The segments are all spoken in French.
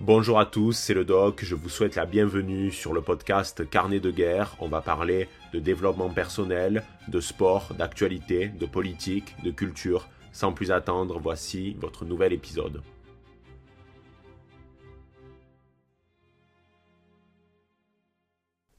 Bonjour à tous, c'est le doc, je vous souhaite la bienvenue sur le podcast Carnet de guerre. On va parler de développement personnel, de sport, d'actualité, de politique, de culture. Sans plus attendre, voici votre nouvel épisode.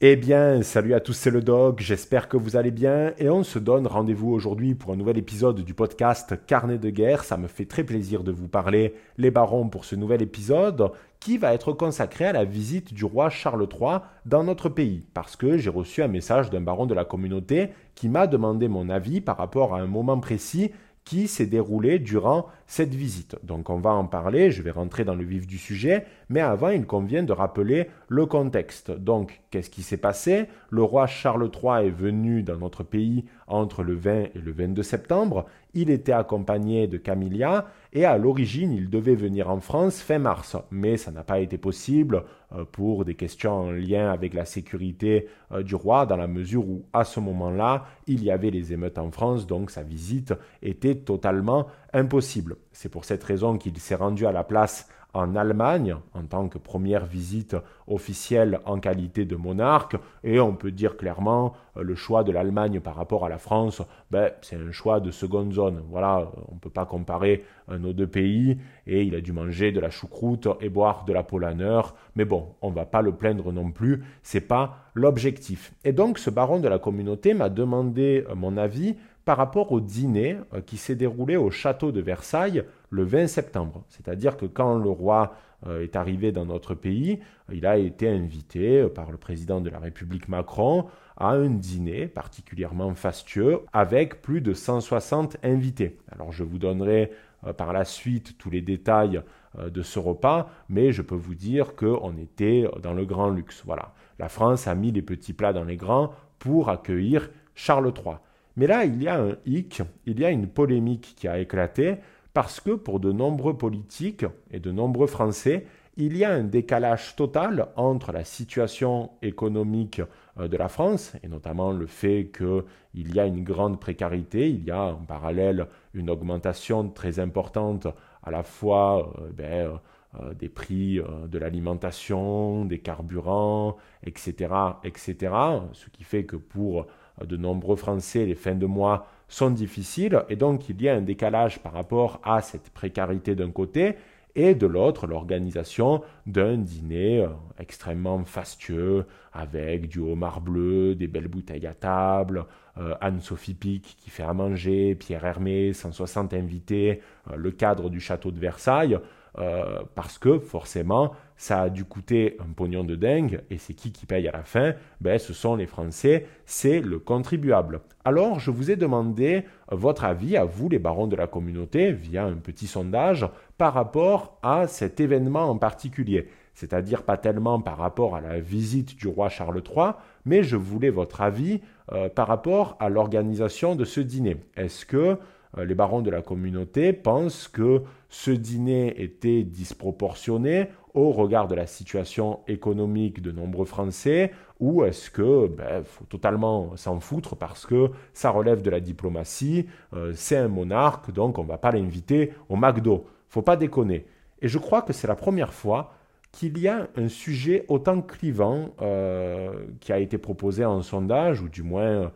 Eh bien, salut à tous, c'est le Dog, j'espère que vous allez bien et on se donne rendez-vous aujourd'hui pour un nouvel épisode du podcast Carnet de guerre. Ça me fait très plaisir de vous parler, les barons, pour ce nouvel épisode qui va être consacré à la visite du roi Charles III dans notre pays. Parce que j'ai reçu un message d'un baron de la communauté qui m'a demandé mon avis par rapport à un moment précis qui s'est déroulé durant cette visite. Donc on va en parler, je vais rentrer dans le vif du sujet, mais avant il convient de rappeler le contexte. Donc qu'est-ce qui s'est passé? Le roi Charles III est venu dans notre pays entre le 20 et le 22 septembre, il était accompagné de Camilla et à l'origine il devait venir en France fin mars, mais ça n'a pas été possible euh, pour des questions en lien avec la sécurité euh, du roi dans la mesure où à ce moment-là il y avait les émeutes en France, donc sa visite était totalement impossible. C'est pour cette raison qu'il s'est rendu à la place en Allemagne en tant que première visite officielle en qualité de monarque. Et on peut dire clairement euh, le choix de l'Allemagne par rapport à la France, ben, c'est un choix de seconde zone. Voilà, on ne peut pas comparer euh, nos deux pays. Et il a dû manger de la choucroute et boire de la polaner. Mais bon, on ne va pas le plaindre non plus. C'est pas l'objectif. Et donc, ce baron de la communauté m'a demandé euh, mon avis par rapport au dîner euh, qui s'est déroulé au château de Versailles le 20 septembre. C'est-à-dire que quand le roi euh, est arrivé dans notre pays, il a été invité euh, par le président de la République Macron à un dîner particulièrement fastueux avec plus de 160 invités. Alors je vous donnerai par la suite tous les détails de ce repas, mais je peux vous dire qu'on était dans le grand luxe. Voilà. La France a mis les petits plats dans les grands pour accueillir Charles III. Mais là, il y a un hic, il y a une polémique qui a éclaté parce que pour de nombreux politiques et de nombreux Français, il y a un décalage total entre la situation économique euh, de la France, et notamment le fait qu'il y a une grande précarité, il y a en parallèle une augmentation très importante à la fois euh, ben, euh, des prix de l'alimentation, des carburants, etc., etc., ce qui fait que pour de nombreux Français, les fins de mois sont difficiles et donc il y a un décalage par rapport à cette précarité d'un côté et de l'autre l'organisation d'un dîner euh, extrêmement fastueux avec du homard bleu, des belles bouteilles à table, euh, Anne-Sophie Pic qui fait à manger, Pierre Hermé, 160 invités, euh, le cadre du château de Versailles. Parce que forcément, ça a dû coûter un pognon de dingue, et c'est qui qui paye à la fin? Ben, Ce sont les Français, c'est le contribuable. Alors, je vous ai demandé votre avis à vous, les barons de la communauté, via un petit sondage, par rapport à cet événement en particulier. C'est-à-dire pas tellement par rapport à la visite du roi Charles III, mais je voulais votre avis euh, par rapport à l'organisation de ce dîner. Est-ce que les barons de la communauté pensent que ce dîner était disproportionné au regard de la situation économique de nombreux Français ou est-ce que ben, faut totalement s'en foutre parce que ça relève de la diplomatie, euh, c'est un monarque donc on ne va pas l'inviter au McDo. Faut pas déconner. Et je crois que c'est la première fois qu'il y a un sujet autant clivant euh, qui a été proposé en sondage ou du moins euh,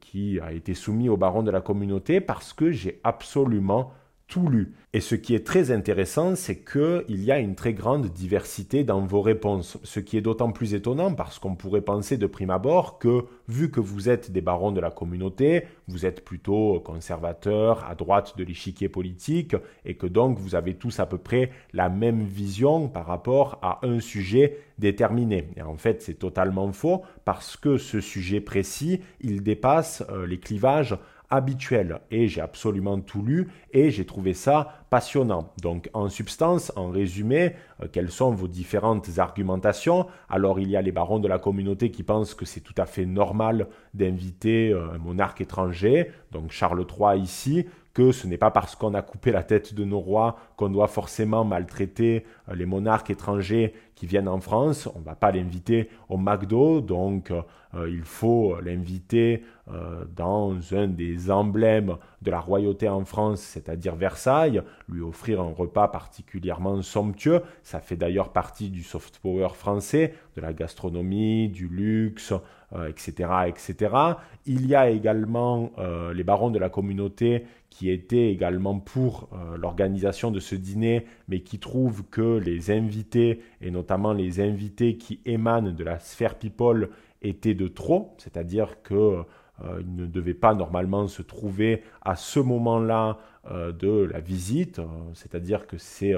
qui a été soumis au baron de la communauté parce que j'ai absolument tout lu. Et ce qui est très intéressant, c'est qu'il y a une très grande diversité dans vos réponses, ce qui est d'autant plus étonnant parce qu'on pourrait penser de prime abord que, vu que vous êtes des barons de la communauté, vous êtes plutôt conservateurs, à droite de l'échiquier politique, et que donc vous avez tous à peu près la même vision par rapport à un sujet déterminé. Et en fait, c'est totalement faux parce que ce sujet précis, il dépasse euh, les clivages habituel. Et j'ai absolument tout lu et j'ai trouvé ça passionnant. Donc en substance, en résumé, euh, quelles sont vos différentes argumentations? Alors il y a les barons de la communauté qui pensent que c'est tout à fait normal d'inviter euh, un monarque étranger, donc Charles III ici, que ce n'est pas parce qu'on a coupé la tête de nos rois qu'on doit forcément maltraiter euh, les monarques étrangers qui viennent en France. On ne va pas l'inviter au McDo, donc euh, il faut l'inviter euh, dans un des emblèmes de la royauté en France, c'est-à-dire Versailles, lui offrir un repas particulièrement somptueux. Ça fait d'ailleurs partie du soft power français, de la gastronomie, du luxe, etc., etc. Il y a également les barons de la communauté qui étaient également pour l'organisation de ce dîner, mais qui trouvent que les invités, et notamment les invités qui émanent de la sphère people, étaient de trop, c'est-à-dire que ne devaient pas normalement se trouver à ce moment-là de la visite, c'est-à-dire que c'est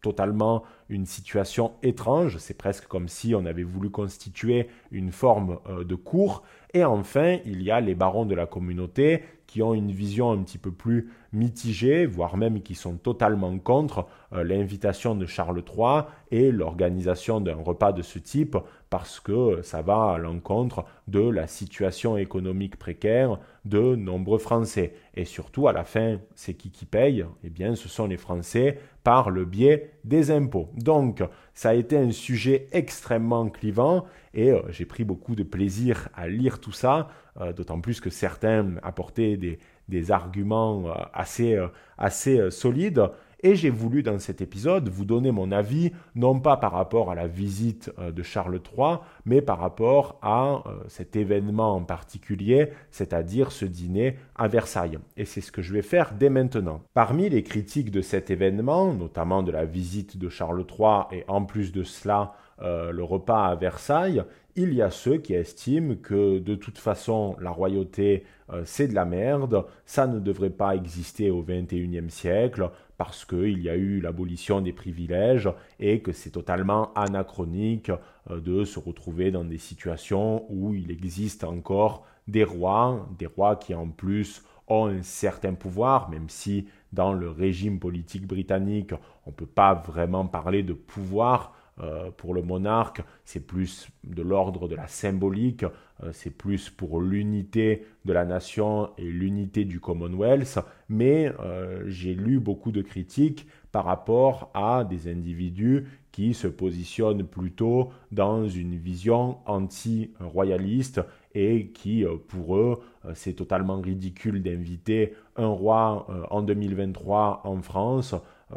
totalement une situation étrange. C'est presque comme si on avait voulu constituer une forme euh, de cour. Et enfin, il y a les barons de la communauté qui ont une vision un petit peu plus mitigée, voire même qui sont totalement contre euh, l'invitation de Charles III et l'organisation d'un repas de ce type, parce que ça va à l'encontre de la situation économique précaire de nombreux Français. Et surtout, à la fin, c'est qui qui paye? Eh bien, ce sont les Français par le biais des impôts. Donc, ça a été un sujet extrêmement clivant et euh, j'ai pris beaucoup de plaisir à lire tout ça, euh, d'autant plus que certains apportaient des, arguments euh, assez, assez solides. Et j'ai voulu dans cet épisode vous donner mon avis, non pas par rapport à la visite de Charles III, mais par rapport à cet événement en particulier, c'est-à-dire ce dîner à Versailles. Et c'est ce que je vais faire dès maintenant. Parmi les critiques de cet événement, notamment de la visite de Charles III et en plus de cela euh, le repas à Versailles, il y a ceux qui estiment que de toute façon la royauté c'est de la merde, ça ne devrait pas exister au XXIe siècle, parce qu'il y a eu l'abolition des privilèges et que c'est totalement anachronique euh, de se retrouver dans des situations où il existe encore des rois, des rois qui en plus ont un certain pouvoir, même si dans le régime politique britannique, on ne peut pas vraiment parler de pouvoir, euh, pour le monarque, c'est plus de l'ordre de la symbolique, euh, c'est plus pour l'unité de la nation et l'unité du Commonwealth, mais euh, j'ai lu beaucoup de critiques par rapport à des individus qui se positionnent plutôt dans une vision anti-royaliste et qui, pour eux, c'est totalement ridicule d'inviter un roi en 2023 en France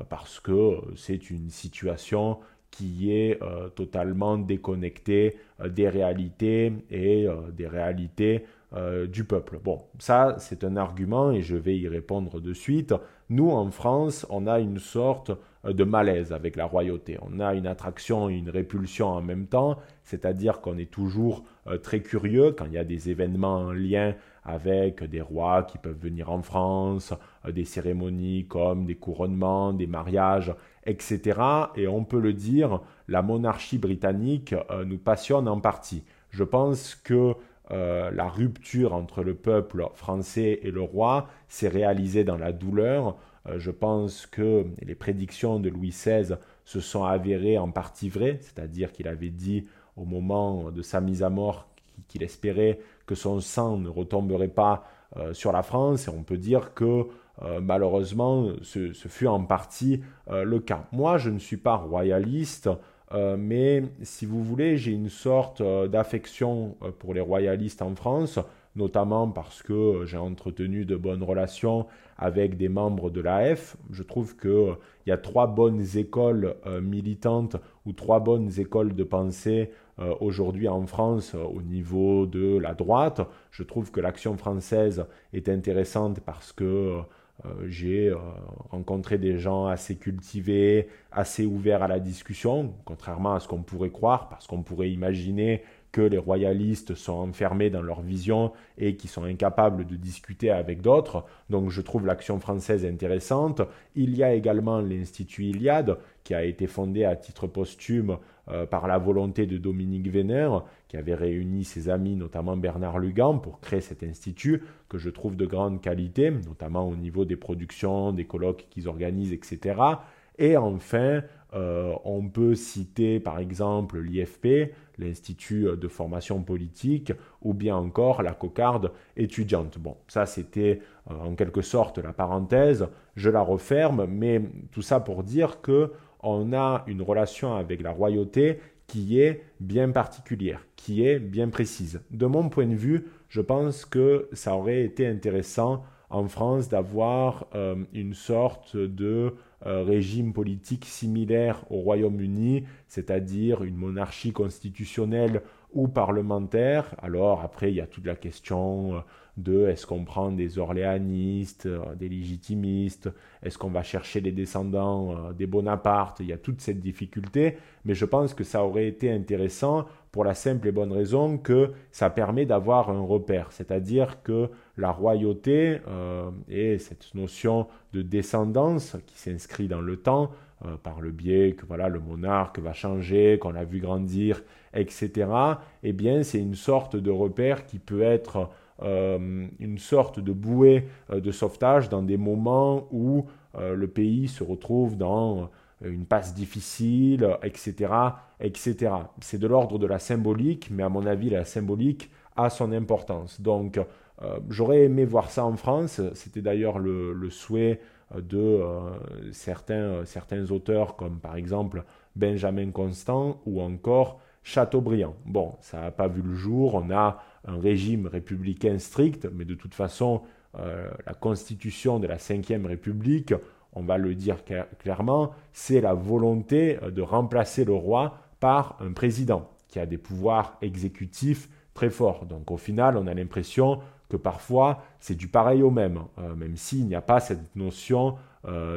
parce que c'est une situation qui est euh, totalement déconnecté euh, des réalités et euh, des réalités du peuple. Bon, ça c'est un argument et je vais y répondre de suite. Nous en France, on a une sorte de malaise avec la royauté. On a une attraction et une répulsion en même temps, c'est-à-dire qu'on est toujours très curieux quand il y a des événements en lien avec des rois qui peuvent venir en France, des cérémonies comme des couronnements, des mariages, etc. Et on peut le dire, la monarchie britannique euh, nous passionne en partie. Je pense que euh, la rupture entre le peuple français et le roi s'est réalisée dans la douleur. Euh, je pense que les prédictions de Louis XVI se sont avérées en partie vraies, c'est-à-dire qu'il avait dit au moment de sa mise à mort qu'il espérait que son sang ne retomberait pas sur la France. Et on peut dire que euh, malheureusement, ce, fut en partie euh, le cas. Moi, je ne suis pas royaliste, euh, mais si vous voulez, j'ai une sorte d'affection pour les royalistes en France, notamment parce que j'ai entretenu de bonnes relations avec des membres de l'AF. Je trouve qu'il y a trois bonnes écoles militantes ou trois bonnes écoles de pensée aujourd'hui en France au niveau de la droite. Je trouve que l'action française est intéressante parce que j'ai euh, rencontré des gens assez cultivés, assez ouverts à la discussion, contrairement à ce qu'on pourrait croire, parce qu'on pourrait imaginer que les royalistes sont enfermés dans leur vision et qui sont incapables de discuter avec d'autres. Donc je trouve l'action française intéressante. Il y a également l'Institut Iliade qui a été fondé à titre posthume euh, par la volonté de Dominique Vénère, qui avait réuni ses amis, notamment Bernard Lugan, pour créer cet institut que je trouve de grande qualité, notamment au niveau des productions, des colloques qu'ils organisent, etc. Et enfin, euh, on peut citer par exemple l'IFP, l'Institut de formation politique, ou bien encore la cocarde étudiante. Bon, ça c'était euh, en quelque sorte la parenthèse, je la referme, mais tout ça pour dire que on a une relation avec la royauté qui est bien particulière, qui est bien précise. De mon point de vue, je pense que ça aurait été intéressant en France d'avoir une sorte de régime politique similaire au Royaume-Uni, c'est-à-dire une monarchie constitutionnelle ou parlementaire. Alors après, il y a toute la question de est-ce qu'on prend des orléanistes, euh, des légitimistes, est-ce qu'on va chercher les descendants euh, des Bonaparte, il y a toute cette difficulté, mais je pense que ça aurait été intéressant pour la simple et bonne raison que ça permet d'avoir un repère, c'est-à-dire que la royauté euh, et cette notion de descendance qui s'inscrit dans le temps, par le biais que voilà le monarque va changer, qu'on a vu grandir, etc. Eh bien, c'est une sorte de repère qui peut être euh, une sorte de bouée euh, de sauvetage dans des moments où euh, le pays se retrouve dans une passe difficile, etc. etc. C'est de l'ordre de la symbolique, mais à mon avis, la symbolique a son importance. Donc, j'aurais aimé voir ça en France. C'était d'ailleurs le, souhait de certains, certains auteurs, comme par exemple Benjamin Constant ou encore Chateaubriand. Bon, ça n'a pas vu le jour. On a un régime républicain strict, mais de toute façon, euh, la constitution de la Ve République, on va le dire clairement, c'est la volonté euh, de remplacer le roi par un président qui a des pouvoirs exécutifs très forts. Donc au final, on a l'impression que parfois c'est du pareil au même, euh, même s'il n'y a pas cette notion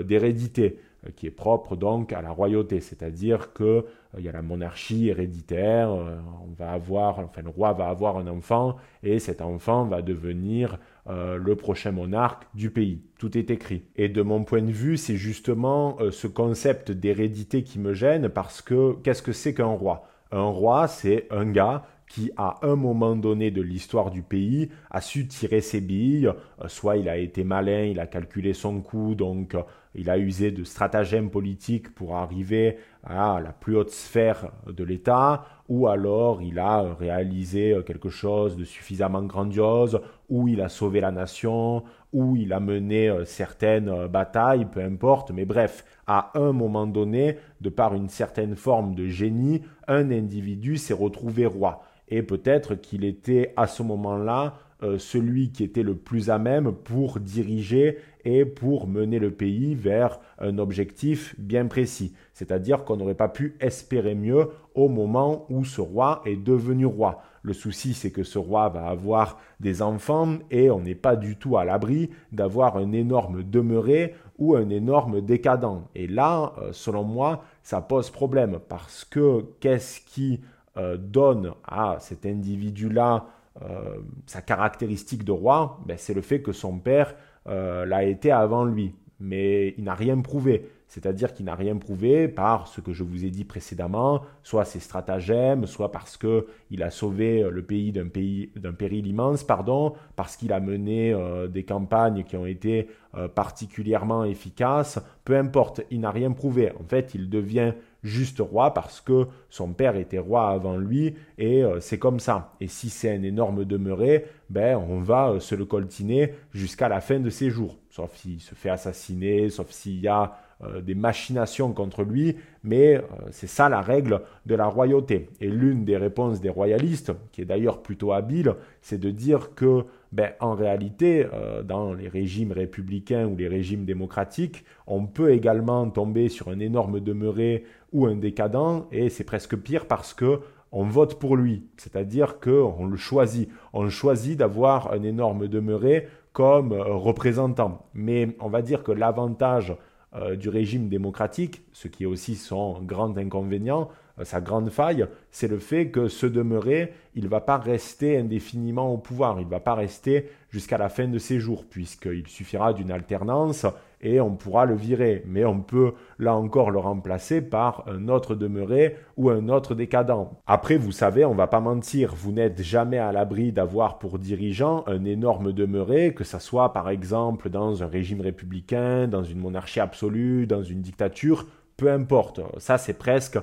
d'hérédité. Euh, qui est propre donc à la royauté, c'est-à-dire qu'il euh, y a la monarchie héréditaire, euh, on va avoir, enfin le roi va avoir un enfant et cet enfant va devenir le prochain monarque du pays. Tout est écrit. Et de mon point de vue, c'est justement ce concept d'hérédité qui me gêne parce que qu'est-ce que c'est qu'un roi? Un roi, c'est un gars qui, à un moment donné de l'histoire du pays, a su tirer ses billes. soit il a été malin, il a calculé son coût, donc il a usé de stratagèmes politiques pour arriver à la plus haute sphère de l'État, ou alors il a réalisé quelque chose de suffisamment grandiose, ou il a sauvé la nation, ou il a mené euh, certaines euh, batailles, peu importe, mais bref, à un moment donné, de par une certaine forme de génie, un individu s'est retrouvé roi. Et peut-être qu'il était à ce moment-là euh, celui qui était le plus à même pour diriger et pour mener le pays vers un objectif bien précis. C'est-à-dire qu'on n'aurait pas pu espérer mieux au moment où ce roi est devenu roi. Le souci, c'est que ce roi va avoir des enfants et on n'est pas du tout à l'abri d'avoir un énorme demeuré ou un énorme décadent. Et là, euh, selon moi, ça pose problème parce que qu'est-ce qui euh, donne à cet individu-là euh, sa caractéristique de roi, ben, c'est le fait que son père euh, l'a été avant lui. Mais il n'a rien prouvé. C'est-à-dire qu'il n'a rien prouvé par ce que je vous ai dit précédemment, soit ses stratagèmes, soit parce qu'il a sauvé le pays d'un péril immense, pardon, parce qu'il a mené euh, des campagnes qui ont été particulièrement efficaces. Peu importe, il n'a rien prouvé. En fait, il devient juste roi parce que son père était roi avant lui et euh, c'est comme ça. Et si c'est un énorme demeuré, ben on va euh, se le coltiner jusqu'à la fin de ses jours. Sauf s'il se fait assassiner, sauf s'il y a euh, des machinations contre lui, mais c'est ça la règle de la royauté. Et l'une des réponses des royalistes, qui est d'ailleurs plutôt habile, c'est de dire que ben, en réalité, dans les régimes républicains ou les régimes démocratiques, on peut également tomber sur un énorme demeuré ou un décadent, et c'est presque pire parce que on vote pour lui, c'est-à-dire qu'on le choisit. On choisit d'avoir un énorme demeuré comme euh, représentant. Mais on va dire que l'avantage euh, du régime démocratique, ce qui est aussi son grand inconvénient, euh, sa grande faille, c'est le fait que ce demeuré, il ne va pas rester indéfiniment au pouvoir, il ne va pas rester jusqu'à la fin de ses jours, puisqu'il suffira d'une alternance et on pourra le virer. Mais on peut là encore le remplacer par un autre demeuré ou un autre décadent. Après, vous savez, on va pas mentir, vous n'êtes jamais à l'abri d'avoir pour dirigeant un énorme demeuré, que ça soit par exemple dans un régime républicain, dans une monarchie absolue, dans une dictature, peu importe. Ça, c'est presque euh,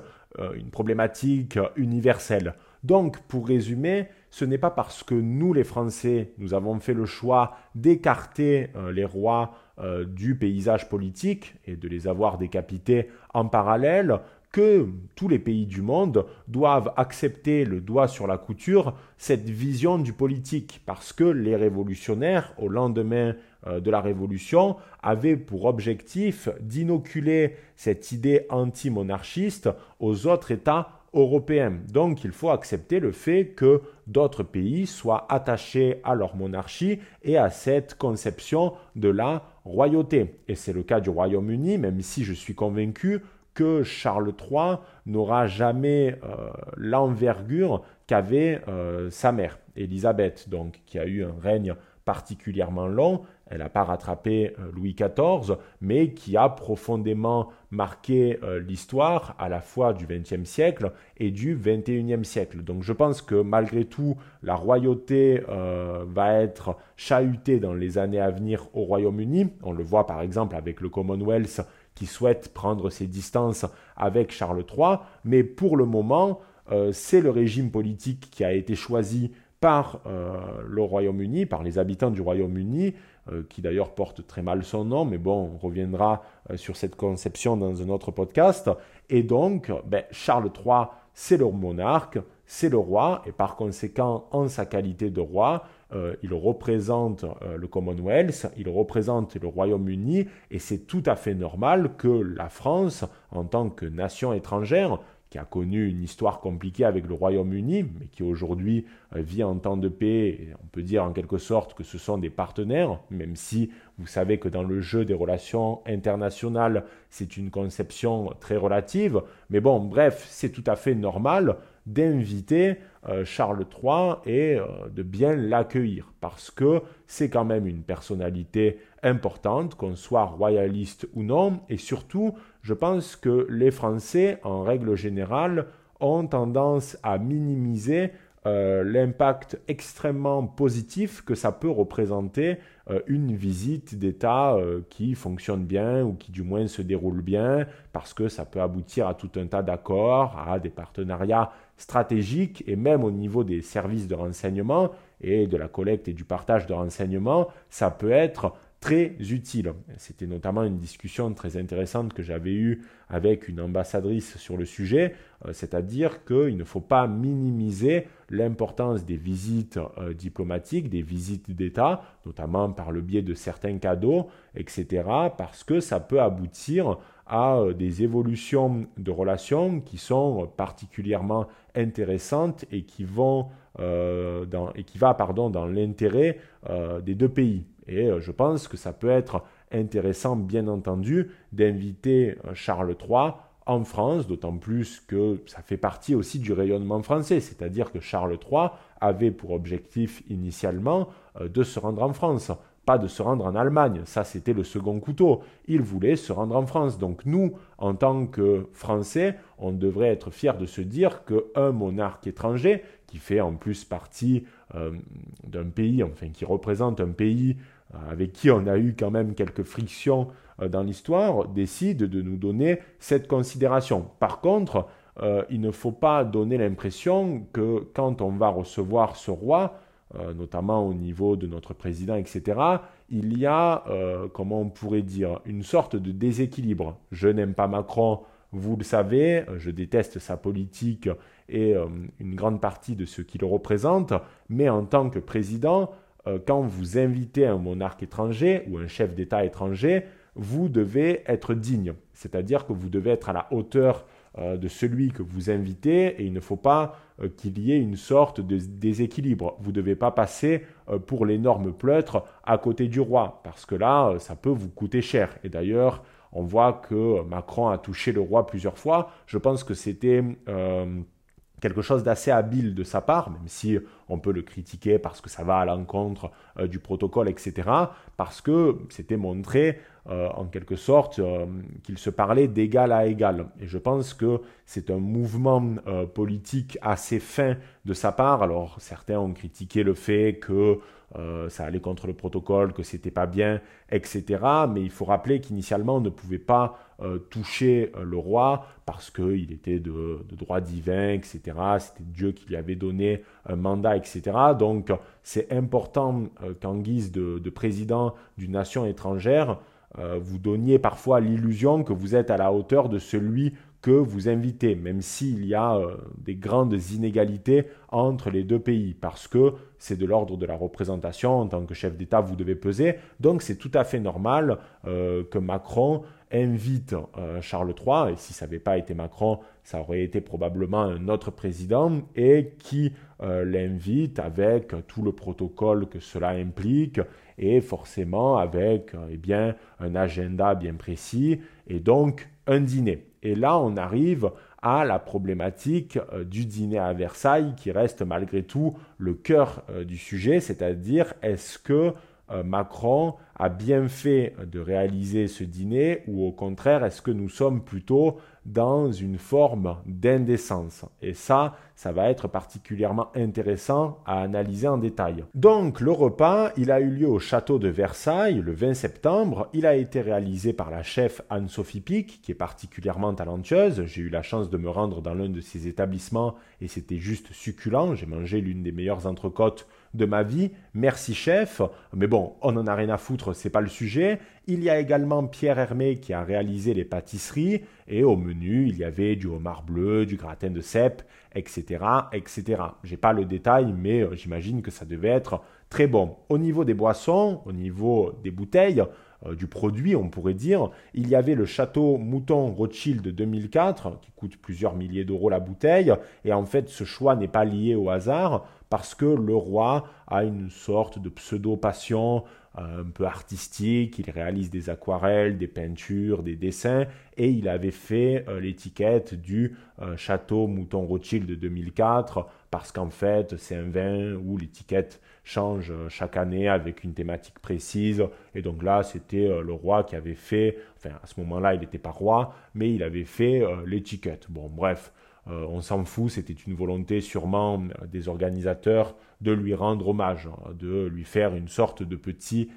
une problématique universelle. Donc, pour résumer, ce n'est pas parce que nous, les Français, nous avons fait le choix d'écarter euh, les rois euh, du paysage politique et de les avoir décapités en parallèle que tous les pays du monde doivent accepter le doigt sur la couture cette vision du politique, parce que les révolutionnaires, au lendemain de la Révolution avait pour objectif d'inoculer cette idée anti-monarchiste aux autres États européens. Donc il faut accepter le fait que d'autres pays soient attachés à leur monarchie et à cette conception de la royauté. Et c'est le cas du Royaume-Uni, même si je suis convaincu que Charles III n'aura jamais euh, l'envergure qu'avait euh, sa mère, Élisabeth, donc qui a eu un règne particulièrement long. Elle n'a pas rattrapé euh, Louis XIV, mais qui a profondément marqué l'histoire à la fois du XXe siècle et du XXIe siècle. Donc je pense que malgré tout, la royauté va être chahutée dans les années à venir au Royaume-Uni. On le voit par exemple avec le Commonwealth qui souhaite prendre ses distances avec Charles III, mais pour le moment, euh, c'est le régime politique qui a été choisi par euh, le Royaume-Uni, par les habitants du Royaume-Uni, euh, qui d'ailleurs porte très mal son nom, mais bon, on reviendra sur cette conception dans un autre podcast. Et donc, ben, Charles III, c'est le monarque, c'est le roi, et par conséquent, en sa qualité de roi, euh, il représente euh, le Commonwealth, il représente le Royaume-Uni, et c'est tout à fait normal que la France, en tant que nation étrangère, qui a connu une histoire compliquée avec le Royaume-Uni, mais qui aujourd'hui euh, vit en temps de paix, on peut dire en quelque sorte que ce sont des partenaires, même si vous savez que dans le jeu des relations internationales, c'est une conception très relative, mais bon, bref, c'est tout à fait normal d'inviter euh, Charles III et euh, de bien l'accueillir, parce que c'est quand même une personnalité importante, qu'on soit royaliste ou non, et surtout, je pense que les Français, en règle générale, ont tendance à minimiser euh, l'impact extrêmement positif que ça peut représenter une visite d'État qui fonctionne bien ou qui du moins se déroule bien, parce que ça peut aboutir à tout un tas d'accords, à des partenariats stratégiques, et même au niveau des services de renseignement et de la collecte et du partage de renseignements, ça peut être très utile. C'était notamment une discussion très intéressante que j'avais eue avec une ambassadrice sur le sujet, euh, c'est-à-dire qu'il ne faut pas minimiser l'importance des visites euh, diplomatiques, des visites d'État, notamment par le biais de certains cadeaux, etc., parce que ça peut aboutir à euh, des évolutions de relations qui sont particulièrement intéressantes et qui vont pardon dans l'intérêt des deux pays. Et je pense que ça peut être intéressant, bien entendu, d'inviter Charles III en France, d'autant plus que ça fait partie aussi du rayonnement français, c'est-à-dire que Charles III avait pour objectif initialement euh, de se rendre en France, pas de se rendre en Allemagne, ça c'était le second couteau, il voulait se rendre en France. Donc nous, en tant que Français, on devrait être fiers de se dire qu'un monarque étranger, qui fait en plus partie euh, d'un pays, enfin qui représente un pays euh, avec qui on a eu quand même quelques frictions euh, dans l'histoire, décide de nous donner cette considération. Par contre, il ne faut pas donner l'impression que quand on va recevoir ce roi, notamment au niveau de notre président, etc., il y a, comment on pourrait dire, une sorte de déséquilibre. Je n'aime pas Macron, vous le savez, je déteste sa politique et une grande partie de ce qu'il représente, mais en tant que président, euh, quand vous invitez un monarque étranger ou un chef d'État étranger, vous devez être digne. C'est-à-dire que vous devez être à la hauteur euh, de celui que vous invitez et il ne faut pas euh, qu'il y ait une sorte de déséquilibre. Vous ne devez pas passer pour l'énorme pleutre à côté du roi parce que là, ça peut vous coûter cher. Et d'ailleurs, on voit que Macron a touché le roi plusieurs fois. Je pense que c'était quelque chose d'assez habile de sa part, même si on peut le critiquer parce que ça va à l'encontre euh, du protocole, etc., parce que c'était montré euh, en quelque sorte euh, qu'il se parlait d'égal à égal. Et je pense que c'est un mouvement politique assez fin de sa part. Alors certains ont critiqué le fait que ça allait contre le protocole, que c'était pas bien, etc. Mais il faut rappeler qu'initialement on ne pouvait pas euh, toucher euh, le roi parce qu'il était de, droit divin, etc. C'était Dieu qui lui avait donné un mandat, etc. Donc c'est important euh, qu'en guise de, président d'une nation étrangère, vous donniez parfois l'illusion que vous êtes à la hauteur de celui que vous invitez, même s'il y a euh, des grandes inégalités entre les deux pays, parce que c'est de l'ordre de la représentation, en tant que chef d'État, vous devez peser, donc c'est tout à fait normal euh, que Macron invite euh, Charles III, et si ça n'avait pas été Macron, ça aurait été probablement un autre président, et qui l'invite avec tout le protocole que cela implique, et forcément avec eh bien, un agenda bien précis, et donc un dîner. Et là, on arrive à la problématique euh, du dîner à Versailles qui reste malgré tout le cœur euh, du sujet, c'est-à-dire est-ce que euh, Macron a bien fait de réaliser ce dîner ou au contraire est-ce que nous sommes plutôt dans une forme d'indécence Et ça, ça va être particulièrement intéressant à analyser en détail. Donc le repas, il a eu lieu au château de Versailles le 20 septembre. Il a été réalisé par la chef Anne-Sophie Pic, qui est particulièrement talentueuse. J'ai eu la chance de me rendre dans l'un de ses établissements et c'était juste succulent. J'ai mangé l'une des meilleures entrecôtes de ma vie. Merci chef. Mais bon, on en a rien à foutre, c'est pas le sujet. Il y a également Pierre Hermé qui a réalisé les pâtisseries et au menu, il y avait du homard bleu, du gratin de cèpe, etc., etc. J'ai pas le détail, mais euh, j'imagine que ça devait être très bon. Au niveau des boissons, au niveau des bouteilles, euh, du produit, on pourrait dire. Il y avait le château Mouton Rothschild de 2004, qui coûte plusieurs milliers d'euros la bouteille. Et en fait, ce choix n'est pas lié au hasard, parce que le roi a une sorte de pseudo-passion euh, un peu artistique. Il réalise des aquarelles, des peintures, des dessins. Et il avait fait euh, l'étiquette du château Mouton Rothschild de 2004, parce qu'en fait, c'est un vin où l'étiquette change euh, chaque année avec une thématique précise. Et donc là, c'était euh, le roi qui avait fait, enfin à ce moment-là, il n'était pas roi, mais il avait fait euh, l'étiquette. Bon, bref, on s'en fout, c'était une volonté sûrement des organisateurs de lui rendre hommage, hein, de lui faire une sorte de petit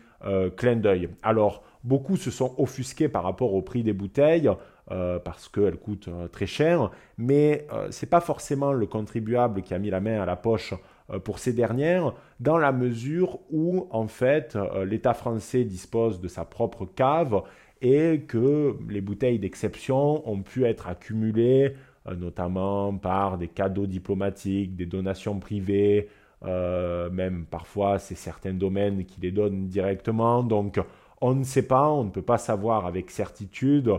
clin d'œil. Alors, beaucoup se sont offusqués par rapport au prix des bouteilles. parce qu'elles coûtent très cher, mais ce n'est pas forcément le contribuable qui a mis la main à la poche euh, pour ces dernières, dans la mesure où, en fait, euh, l'État français dispose de sa propre cave et que les bouteilles d'exception ont pu être accumulées, euh, notamment par des cadeaux diplomatiques, des donations privées, même parfois c'est certains domaines qui les donnent directement. Donc, on ne sait pas, on ne peut pas savoir avec certitude.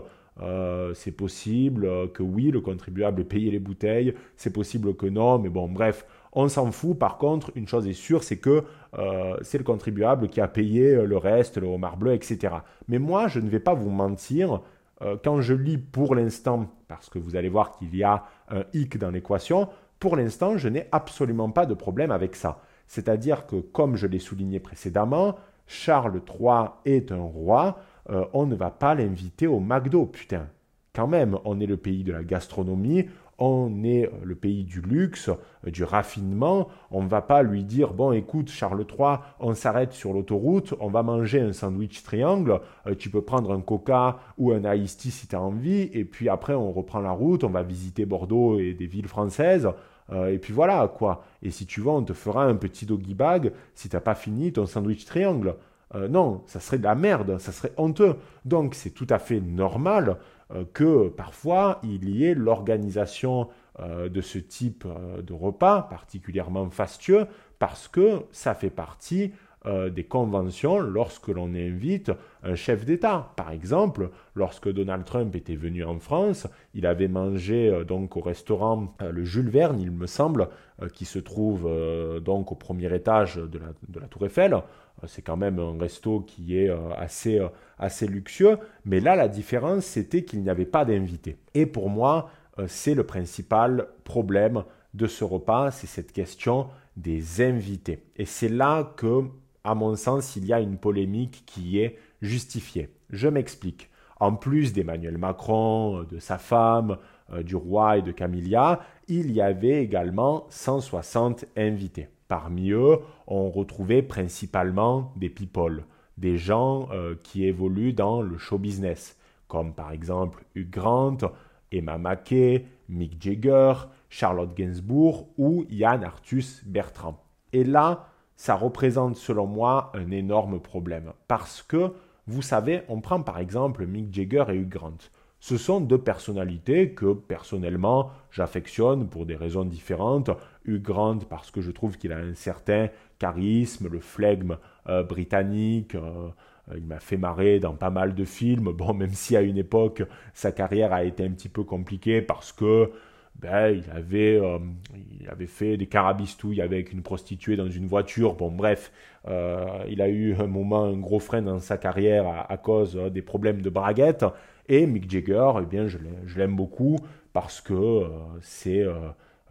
c'est possible que oui, le contribuable paye les bouteilles, c'est possible que non, mais bon, bref, on s'en fout. Par contre, une chose est sûre, c'est que euh, c'est le contribuable qui a payé euh, le reste, le homard bleu, etc. Mais moi, je ne vais pas vous mentir. Euh, quand je lis pour l'instant, parce que vous allez voir qu'il y a un hic dans l'équation, pour l'instant, je n'ai absolument pas de problème avec ça. C'est-à-dire que, comme je l'ai souligné précédemment, Charles III est un roi, on ne va pas l'inviter au McDo, putain. Quand même, on est le pays de la gastronomie, on est euh, le pays du luxe, euh, du raffinement. On ne va pas lui dire bon, écoute, Charles III, on s'arrête sur l'autoroute, on va manger un sandwich triangle. Euh, tu peux prendre un Coca ou un iced tea si tu as envie, et puis après on reprend la route, on va visiter Bordeaux et des villes françaises. et puis voilà quoi. Et si tu veux, on te fera un petit doggy bag si t'as pas fini ton sandwich triangle. non, ça serait de la merde, ça serait honteux. Donc c'est tout à fait normal euh, que parfois il y ait l'organisation euh, de ce type euh, de repas particulièrement fastueux parce que ça fait partie des conventions lorsque l'on invite un chef d'État. Par exemple, lorsque Donald Trump était venu en France, il avait mangé donc au restaurant le Jules Verne, il me semble, qui se trouve donc au premier étage de la Tour Eiffel. C'est quand même un resto qui est assez assez luxueux, mais là la différence c'était qu'il n'y avait pas d'invité. Et pour moi, euh, c'est le principal problème de ce repas, c'est cette question des invités. Et c'est là que, à mon sens, il y a une polémique qui est justifiée. Je m'explique. En plus d'Emmanuel Macron, de sa femme, euh, du roi et de Camilla, il y avait également 160 invités. Parmi eux, on retrouvait principalement des people des gens euh, qui évoluent dans le show business, comme par exemple Hugh Grant, Emma Mackey, Mick Jagger, Charlotte Gainsbourg ou Yann Arthus Bertrand. Et là, ça représente selon moi un énorme problème parce que, vous savez, on prend par exemple Mick Jagger et Hugh Grant. Ce sont deux personnalités que personnellement j'affectionne pour des raisons différentes. Hugh Grant parce que je trouve qu'il a un certain charisme, le flegme euh, britannique. Euh, il m'a fait marrer dans pas mal de films. Bon, même si à une époque sa carrière a été un petit peu compliquée parce que ben, il, avait, euh, il avait fait des carabistouilles avec une prostituée dans une voiture. Bon, bref, il a eu un moment, un gros frein dans sa carrière à, cause des problèmes de braguette. Et Mick Jagger, eh bien, je l'aime beaucoup parce que euh, c'est euh,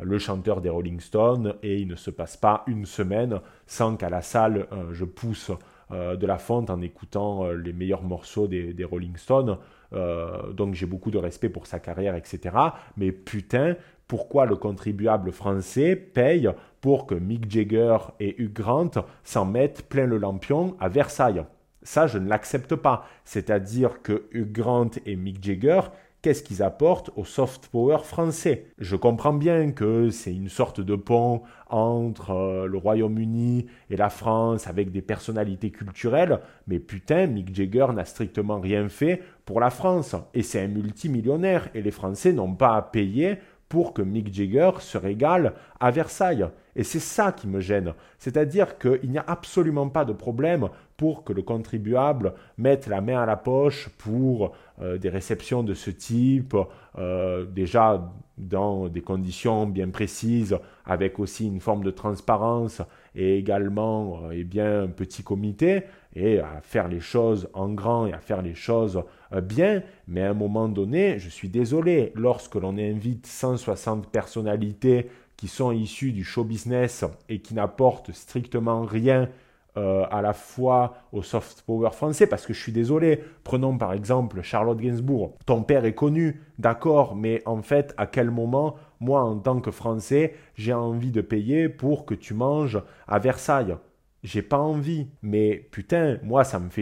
le chanteur des Rolling Stones et il ne se passe pas une semaine sans qu'à la salle euh, je pousse de la fonte en écoutant les meilleurs morceaux des Rolling Stones. Donc j'ai beaucoup de respect pour sa carrière, etc. Mais putain, pourquoi le contribuable français paye pour que Mick Jagger et Hugh Grant s'en mettent plein le lampion à Versailles? Ça, je ne l'accepte pas. C'est-à-dire que Hugh Grant et Mick Jagger, qu'est-ce qu'ils apportent au soft power français? Je comprends bien que c'est une sorte de pont entre euh, le Royaume-Uni et la France avec des personnalités culturelles, mais putain, Mick Jagger n'a strictement rien fait pour la France. Et c'est un multimillionnaire, et les Français n'ont pas à payer pour que Mick Jagger se régale à Versailles. Et c'est ça qui me gêne. C'est-à-dire qu'il n'y a absolument pas de problème pour que le contribuable mette la main à la poche pour euh, des réceptions de ce type, euh, déjà dans des conditions bien précises, avec aussi une forme de transparence et également eh bien, un petit comité, et à faire les choses en grand et à faire les choses bien. Mais à un moment donné, je suis désolé, lorsque l'on invite 160 personnalités qui sont issus du show business et qui n'apportent strictement rien euh, à la fois au soft power français, parce que je suis désolé, prenons par exemple Charlotte Gainsbourg, ton père est connu, d'accord, mais en fait, à quel moment, moi en tant que Français, j'ai envie de payer pour que tu manges à Versailles? J'ai pas envie, mais putain, moi ça me fait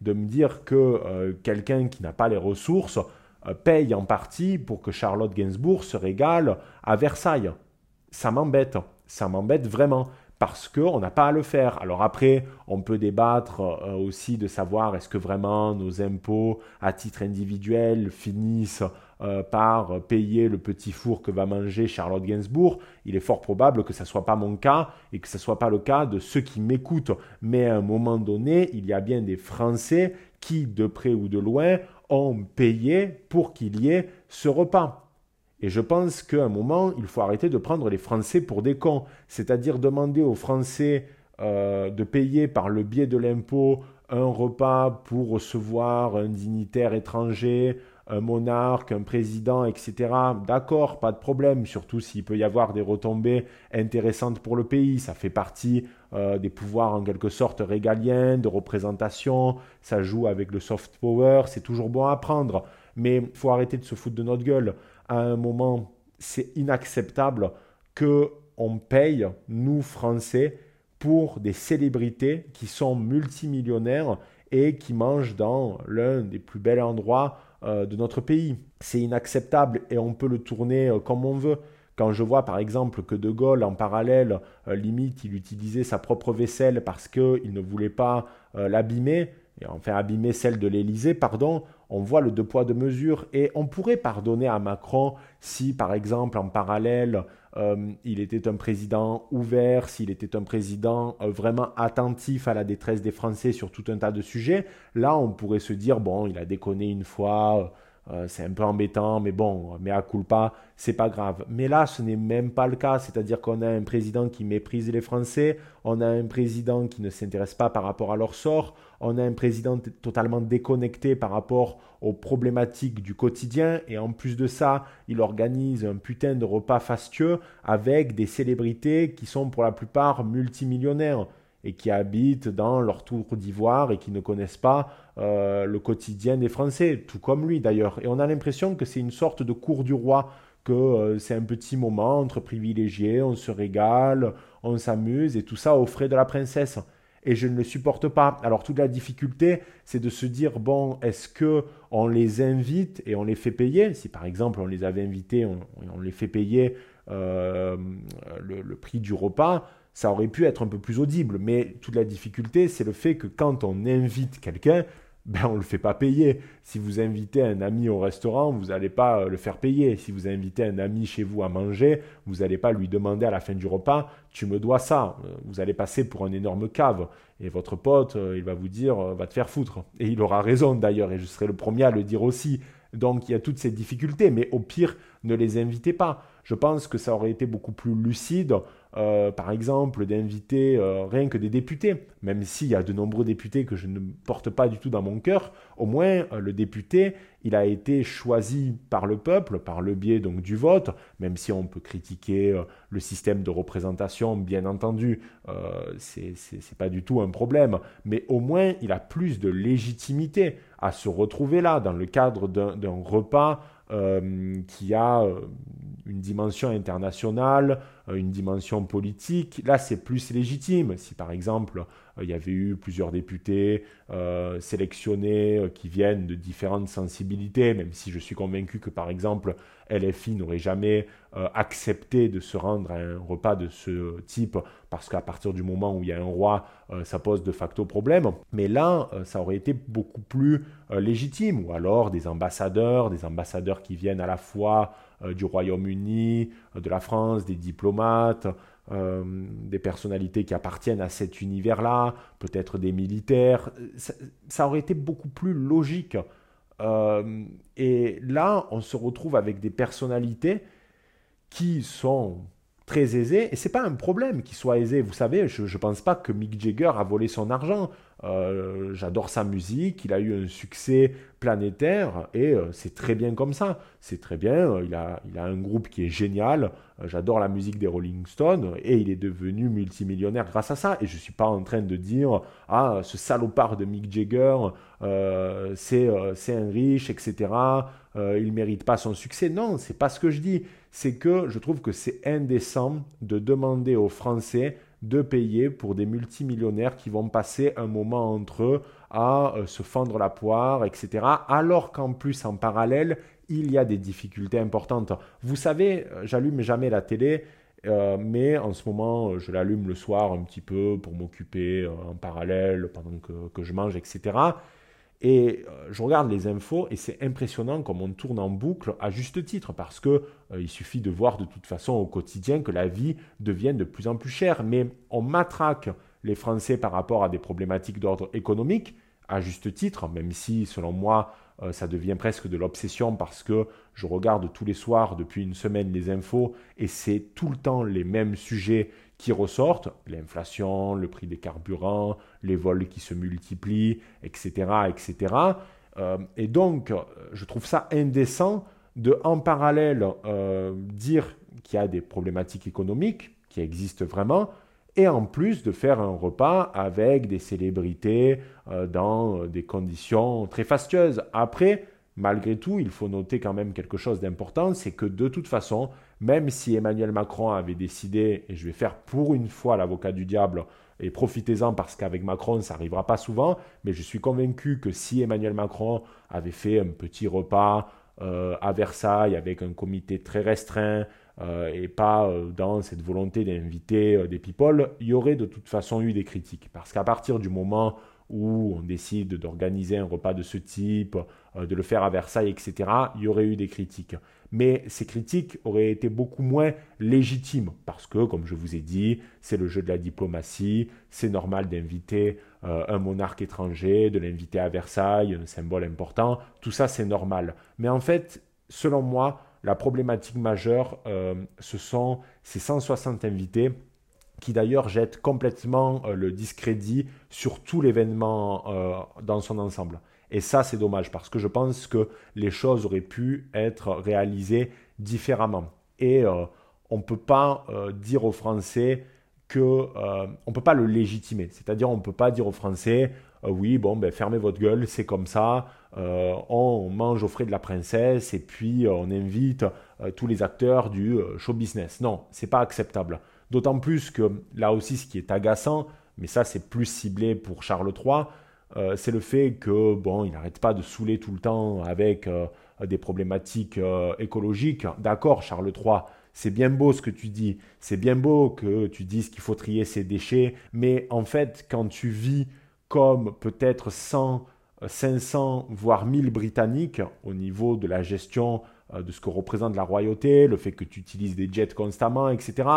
de me dire que euh, quelqu'un qui n'a pas les ressources euh, paye en partie pour que Charlotte Gainsbourg se régale à Versailles ça m'embête. Ça m'embête vraiment parce qu'on n'a pas à le faire. Alors après, on peut débattre euh, aussi de savoir est-ce que vraiment nos impôts à titre individuel finissent euh, par payer le petit four que va manger Charlotte Gainsbourg. Il est fort probable que ce ne soit pas mon cas et que ce ne soit pas le cas de ceux qui m'écoutent. Mais à un moment donné, il y a bien des Français qui, de près ou de loin, ont payé pour qu'il y ait ce repas. Et je pense qu'à un moment, il faut arrêter de prendre les Français pour des cons. C'est-à-dire demander aux Français euh, de payer par le biais de l'impôt un repas pour recevoir un dignitaire étranger, un monarque, un président, etc. D'accord, pas de problème, surtout s'il peut y avoir des retombées intéressantes pour le pays. Ça fait partie euh, des pouvoirs en quelque sorte régaliens, de représentation, ça joue avec le soft power, c'est toujours bon à prendre. Mais il faut arrêter de se foutre de notre gueule à un moment, c'est inacceptable que on paye, nous Français, pour des célébrités qui sont multimillionnaires et qui mangent dans l'un des plus bels endroits de notre pays. C'est inacceptable et on peut le tourner euh, comme on veut. Quand je vois par exemple que De Gaulle, en parallèle, euh, limite, il utilisait sa propre vaisselle parce qu'il ne voulait pas l'abîmer, et enfin abîmer celle de l'Élysée, pardon, on voit le deux poids deux mesures et on pourrait pardonner à Macron si par exemple en parallèle euh, il était un président ouvert, s'il était un président euh, vraiment attentif à la détresse des Français sur tout un tas de sujets, là on pourrait se dire bon il a déconné une fois, euh, c'est un peu embêtant, mais bon, mais à culpa, c'est pas grave. Mais là, ce n'est même pas le cas, c'est-à-dire qu'on a un président qui méprise les Français, on a un président qui ne s'intéresse pas par rapport à leur sort, on a un président totalement déconnecté par rapport aux problématiques du quotidien, et en plus de ça, il organise un putain de repas fastueux avec des célébrités qui sont pour la plupart multimillionnaires et qui habitent dans leur tour d'ivoire et qui ne connaissent pas euh, le quotidien des Français, tout comme lui d'ailleurs. Et on a l'impression que c'est une sorte de cour du roi, que euh, c'est un petit moment entre privilégiés, on se régale, on s'amuse et tout ça aux frais de la princesse. Et je ne le supporte pas. Alors toute la difficulté, c'est de se dire bon, est-ce que on les invite et on les fait payer? Si par exemple on les avait invités, on, les fait payer euh, le prix du repas ça aurait pu être un peu plus audible. Mais toute la difficulté, c'est le fait que quand on invite quelqu'un, ben on ne le fait pas payer. Si vous invitez un ami au restaurant, vous n'allez pas le faire payer. Si vous invitez un ami chez vous à manger, vous n'allez pas lui demander à la fin du repas, tu me dois ça. Vous allez passer pour un énorme cave. Et votre pote, il va vous dire, va te faire foutre. Et il aura raison d'ailleurs, et je serai le premier à le dire aussi. Donc il y a toutes ces difficultés, mais au pire, ne les invitez pas. Je pense que ça aurait été beaucoup plus lucide, euh, par exemple, d'inviter euh, rien que des députés, même s'il y a de nombreux députés que je ne porte pas du tout dans mon cœur, au moins euh, le député, il a été choisi par le peuple, par le biais donc du vote, même si on peut critiquer le système de représentation, bien entendu, c'est pas du tout un problème, mais au moins il a plus de légitimité à se retrouver là, dans le cadre d'un repas qui a une dimension internationale, euh, une dimension politique. Là, c'est plus légitime. Si par exemple, euh, il y avait eu plusieurs députés euh, sélectionnés qui viennent de différentes sensibilités, même si je suis convaincu que par exemple, LFI n'aurait jamais accepté de se rendre à un repas de ce type, parce qu'à partir du moment où il y a un roi, ça pose de facto problème. Mais là, ça aurait été beaucoup plus légitime. Ou alors des ambassadeurs, des ambassadeurs qui viennent à la fois euh, du Royaume-Uni, euh, de la France, des diplomates, euh, des personnalités qui appartiennent à cet univers-là, peut-être des militaires. Ça, aurait été beaucoup plus logique. Et là, on se retrouve avec des personnalités qui sont très aisées, et c'est pas un problème qu'ils soient aisés. Vous savez, je ne pense pas que Mick Jagger a volé son argent. Euh, j'adore sa musique, il a eu un succès planétaire et euh, c'est très bien comme ça. C'est très bien, euh, il, a, il a un groupe qui est génial, j'adore la musique des Rolling Stones et il est devenu multimillionnaire grâce à ça. Et je ne suis pas en train de dire, ah, ce salopard de Mick Jagger, c'est un riche, etc. il ne mérite pas son succès. Non, c'est pas ce que je dis. C'est que je trouve que c'est indécent de demander aux Français de payer pour des multimillionnaires qui vont passer un moment entre eux à euh, se fendre la poire, etc. Alors qu'en plus, en parallèle, il y a des difficultés importantes. Vous savez, euh, j'allume jamais la télé, euh, mais en ce moment, je l'allume le soir un petit peu pour m'occuper en parallèle pendant que, je mange, etc. Et euh, je regarde les infos et c'est impressionnant comme on tourne en boucle à juste titre parce que euh, il suffit de voir de toute façon au quotidien que la vie devient de plus en plus chère. Mais on matraque les Français par rapport à des problématiques d'ordre économique à juste titre, même si selon moi euh, ça devient presque de l'obsession parce que je regarde tous les soirs depuis une semaine les infos et c'est tout le temps les mêmes sujets qui ressortent, l'inflation, le prix des carburants, les vols qui se multiplient, etc. etc. Euh, et donc, je trouve ça indécent de, en parallèle, euh, dire qu'il y a des problématiques économiques qui existent vraiment, et en plus de faire un repas avec des célébrités euh, dans des conditions très fastueuses. Après, malgré tout, il faut noter quand même quelque chose d'important, c'est que de toute façon, même si Emmanuel Macron avait décidé, et je vais faire pour une fois l'avocat du diable, et profitez-en parce qu'avec Macron, ça n'arrivera pas souvent, mais je suis convaincu que si Emmanuel Macron avait fait un petit repas euh, à Versailles avec un comité très restreint, euh, et pas euh, dans cette volonté d'inviter des people, il y aurait de toute façon eu des critiques. Parce qu'à partir du moment où on décide d'organiser un repas de ce type, euh, de le faire à Versailles, etc., il y aurait eu des critiques. Mais ces critiques auraient été beaucoup moins légitimes, parce que, comme je vous ai dit, c'est le jeu de la diplomatie, c'est normal d'inviter euh, un monarque étranger, de l'inviter à Versailles, un symbole important, tout ça c'est normal. Mais en fait, selon moi, la problématique majeure, euh, ce sont ces 160 invités qui d'ailleurs jette complètement euh, le discrédit sur tout l'événement euh, dans son ensemble. Et ça, c'est dommage parce que je pense que les choses auraient pu être réalisées différemment. Et euh, on ne peut pas dire aux Français que on peut pas le légitimer. C'est-à-dire, on ne peut pas dire aux Français, oui, bon, ben fermez votre gueule, c'est comme ça. on mange au frais de la princesse et puis on invite tous les acteurs du show business. Non, c'est pas acceptable. D'autant plus que là aussi, ce qui est agaçant, mais ça c'est plus ciblé pour Charles III, euh, c'est le fait que bon, il n'arrête pas de saouler tout le temps avec euh, des problématiques euh, écologiques. D'accord, Charles III, c'est bien beau ce que tu dis, c'est bien beau que tu dises qu'il faut trier ses déchets, mais en fait, quand tu vis comme peut-être 100 500 voire 1000 Britanniques au niveau de la gestion de ce que représente la royauté, le fait que tu utilises des jets constamment, etc.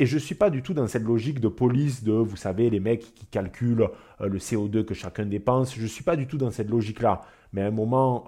Et je ne suis pas du tout dans cette logique de police de, vous savez, les mecs qui calculent le CO2 que chacun dépense. Je ne suis pas du tout dans cette logique-là. Mais à un moment,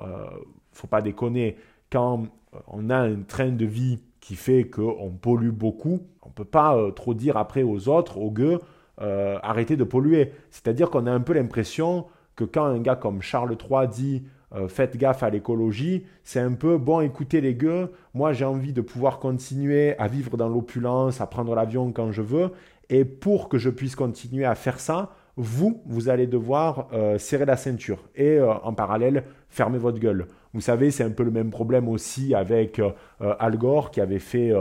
ne faut pas déconner. Quand on a un train de vie qui fait qu'on pollue beaucoup, on ne peut pas euh, trop dire après aux autres, aux gueux, euh, arrêtez de polluer. C'est-à-dire qu'on a un peu l'impression que quand un gars comme Charles III dit euh, faites gaffe à l'écologie, c'est un peu bon, écoutez les gueux, moi j'ai envie de pouvoir continuer à vivre dans l'opulence, à prendre l'avion quand je veux, et pour que je puisse continuer à faire ça, vous, vous allez devoir euh, serrer la ceinture et euh, en parallèle fermer votre gueule. Vous savez, c'est un peu le même problème aussi avec Al Gore qui avait fait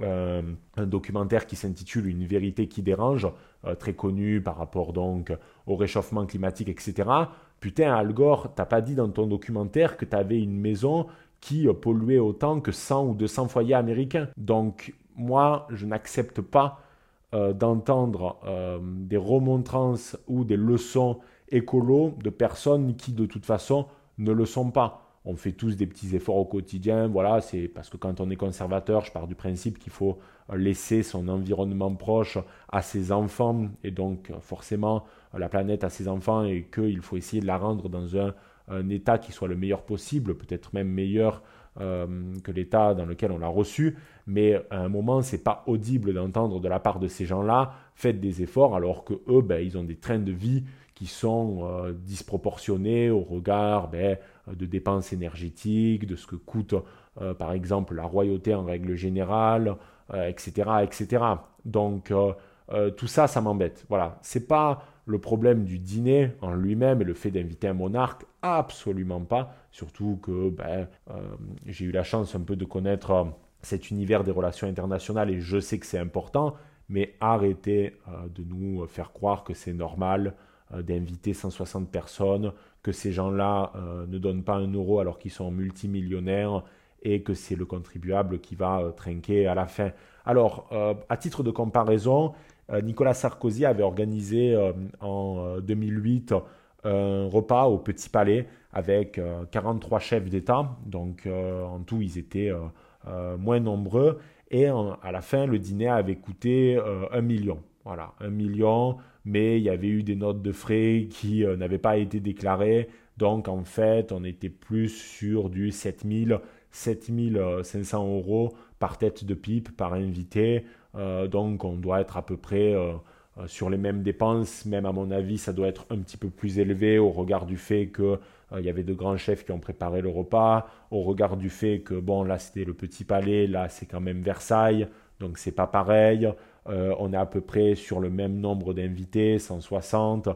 un documentaire qui s'intitule Une vérité qui dérange, très connu par rapport donc au réchauffement climatique, etc. Putain, Al Gore, t'as pas dit dans ton documentaire que tu avais une maison qui polluait autant que 100 ou 200 foyers américains. Donc moi, je n'accepte pas euh, d'entendre euh, des remontrances ou des leçons écolo de personnes qui de toute façon ne le sont pas. On fait tous des petits efforts au quotidien, voilà, c'est parce que quand on est conservateur, je pars du principe qu'il faut laisser son environnement proche à ses enfants et donc forcément la planète à ses enfants et qu'il faut essayer de la rendre dans un, état qui soit le meilleur possible, peut-être même meilleur euh, que l'État dans lequel on l'a reçu, mais à un moment, c'est pas audible d'entendre de la part de ces gens-là, faites des efforts, alors que eux, ben, ils ont des trains de vie qui sont euh, disproportionnés au regard ben, de dépenses énergétiques, de ce que coûte euh, par exemple la royauté en règle générale, etc., etc. Donc tout ça, ça m'embête. Voilà, c'est pas le problème du dîner en lui-même et le fait d'inviter un monarque, absolument pas. Surtout que ben, euh, j'ai eu la chance un peu de connaître euh, cet univers des relations internationales et je sais que c'est important, mais arrêtez euh, de nous faire croire que c'est normal d'inviter 160 personnes, que ces gens-là ne donnent pas un euro alors qu'ils sont multimillionnaires et que c'est le contribuable qui va trinquer à la fin. Alors, à titre de comparaison, Nicolas Sarkozy avait organisé en 2008 un repas au Petit Palais avec 43 euh, chefs d'État. Donc euh, en tout, ils étaient euh, moins nombreux. Et à la fin, le dîner avait coûté un million. Voilà, un million, mais il y avait eu des notes de frais qui n'avaient pas été déclarées. Donc en fait, on était plus sur du 7000, 7500 euros par tête de pipe, par invité. donc on doit être à peu près euh, sur les mêmes dépenses, même à mon avis, ça doit être un petit peu plus élevé au regard du fait qu'il euh, y avait de grands chefs qui ont préparé le repas, au regard du fait que, bon, là c'était le Petit Palais, là c'est quand même Versailles, donc c'est pas pareil. Euh, on est à peu près sur le même nombre d'invités, 160,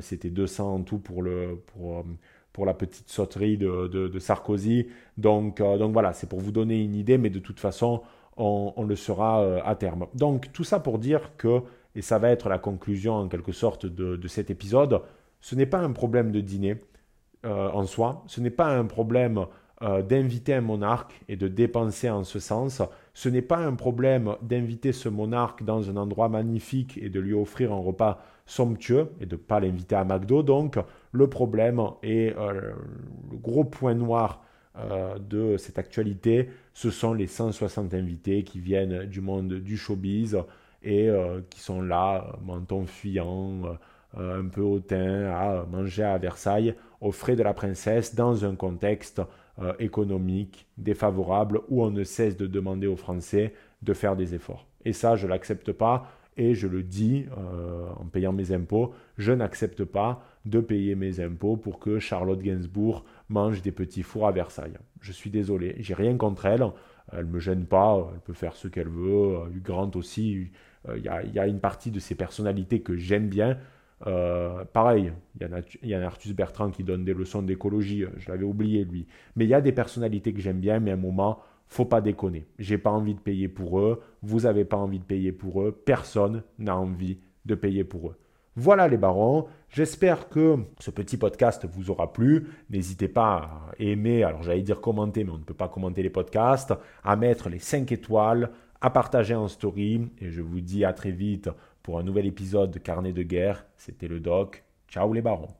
c'était 200 en tout pour, le, pour, pour la petite sauterie de, de, Sarkozy. Donc, donc voilà, c'est pour vous donner une idée, mais de toute façon, on, on le sera à terme. Donc tout ça pour dire que et ça va être la conclusion en quelque sorte de, cet épisode, ce n'est pas un problème de dîner euh, en soi, ce n'est pas un problème euh, d'inviter un monarque et de dépenser en ce sens, ce n'est pas un problème d'inviter ce monarque dans un endroit magnifique et de lui offrir un repas somptueux et de ne pas l'inviter à McDo. Donc le problème et euh, le gros point noir de cette actualité, ce sont les 160 invités qui viennent du monde du showbiz, et euh, qui sont là, menton fuyant, euh, un peu hautain, à manger à Versailles aux frais de la princesse dans un contexte euh, économique défavorable où on ne cesse de demander aux Français de faire des efforts. Et ça, je ne l'accepte pas et je le dis en payant mes impôts, je n'accepte pas de payer mes impôts pour que Charlotte Gainsbourg mange des petits fours à Versailles. Je suis désolé, j'ai rien contre elle, elle me gêne pas, elle peut faire ce qu'elle veut, Hugh Grant aussi, il euh, y, a une partie de ses personnalités que j'aime bien. Euh, pareil, il y, a, un Artus Bertrand qui donne des leçons d'écologie, euh, je l'avais oublié lui. Mais il y a des personnalités que j'aime bien, mais à un moment, faut pas déconner. J'ai pas envie de payer pour eux, vous n'avez pas envie de payer pour eux, personne n'a envie de payer pour eux. Voilà les barons, j'espère que ce petit podcast vous aura plu. N'hésitez pas à aimer, alors j'allais dire commenter, mais on ne peut pas commenter les podcasts, à mettre les 5 étoiles, à partager en story. Et je vous dis à très vite pour un nouvel épisode de Carnet de guerre. C'était le doc. Ciao les barons.